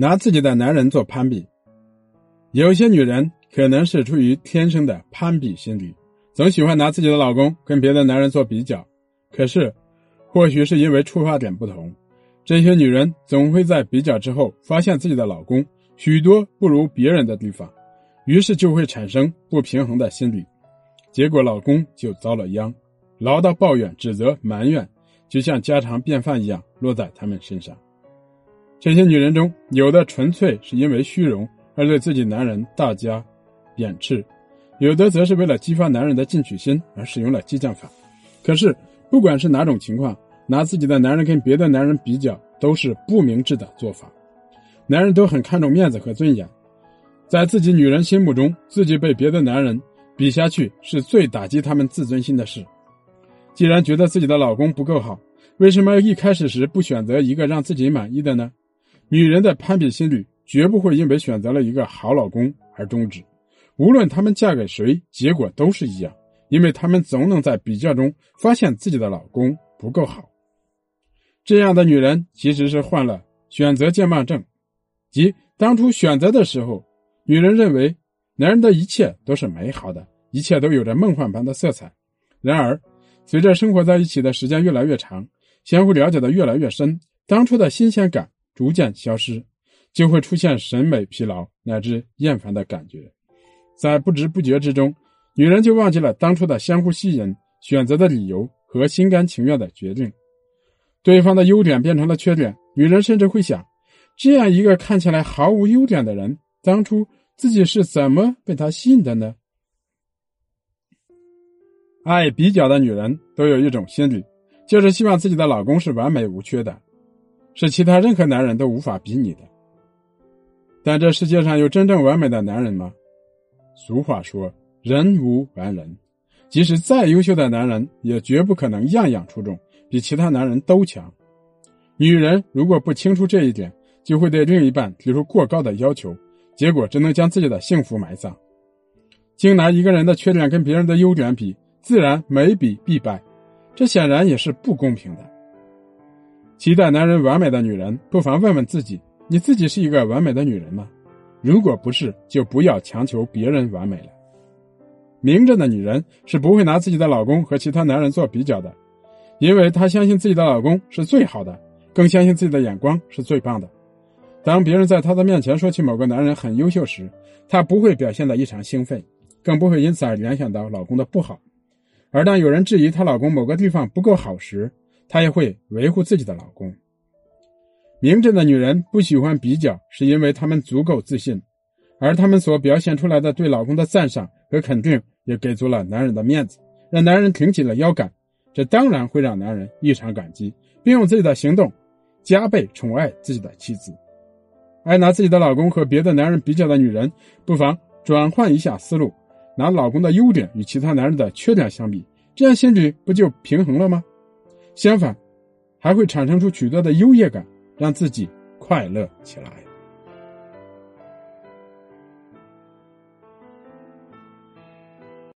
拿自己的男人做攀比。有些女人可能是出于天生的攀比心理，总喜欢拿自己的老公跟别的男人做比较。可是，或许是因为出发点不同，这些女人总会在比较之后发现自己的老公许多不如别人的地方，于是就会产生不平衡的心理，结果老公就遭了殃，唠叨、抱怨、指责、埋怨，就像家常便饭一样落在他们身上。这些女人中，有的纯粹是因为虚荣而对自己男人大加贬斥，有的则是为了激发男人的进取心而使用了激将法。可是，不管是哪种情况，拿自己的男人跟别的男人比较，都是不明智的做法。男人都很看重面子和尊严，在自己女人心目中，自己被别的男人比下去，是最打击他们自尊心的事。既然觉得自己的老公不够好，为什么一开始时不选择一个让自己满意的呢？女人的攀比心理绝不会因为选择了一个好老公而终止，无论她们嫁给谁，结果都是一样。因为他们总能在比较中发现自己的老公不够好，这样的女人其实是患了选择健忘症，即当初选择的时候，女人认为男人的一切都是美好的，一切都有着梦幻般的色彩。然而，随着生活在一起的时间越来越长，相互了解的越来越深，当初的新鲜感逐渐消失，就会出现审美疲劳乃至厌烦的感觉，在不知不觉之中。女人就忘记了当初的相互吸引、选择的理由和心甘情愿的决定，对方的优点变成了缺点。女人甚至会想：这样一个看起来毫无优点的人，当初自己是怎么被他吸引的呢？爱比较的女人都有一种心理，就是希望自己的老公是完美无缺的，是其他任何男人都无法比拟的。但这世界上有真正完美的男人吗？俗话说。人无完人，即使再优秀的男人，也绝不可能样样出众，比其他男人都强。女人如果不清楚这一点，就会对另一半提出过高的要求，结果只能将自己的幸福埋葬。竟拿一个人的缺点跟别人的优点比，自然每比必败，这显然也是不公平的。期待男人完美的女人，不妨问问自己：你自己是一个完美的女人吗？如果不是，就不要强求别人完美了。明着的女人是不会拿自己的老公和其他男人做比较的，因为她相信自己的老公是最好的，更相信自己的眼光是最棒的。当别人在她的面前说起某个男人很优秀时，她不会表现得异常兴奋，更不会因此而联想到老公的不好。而当有人质疑她老公某个地方不够好时，她也会维护自己的老公。明智的女人不喜欢比较，是因为她们足够自信，而她们所表现出来的对老公的赞赏和肯定。也给足了男人的面子，让男人挺起了腰杆，这当然会让男人异常感激，并用自己的行动加倍宠爱自己的妻子。爱拿自己的老公和别的男人比较的女人，不妨转换一下思路，拿老公的优点与其他男人的缺点相比，这样心里不就平衡了吗？相反，还会产生出许多的优越感，让自己快乐起来。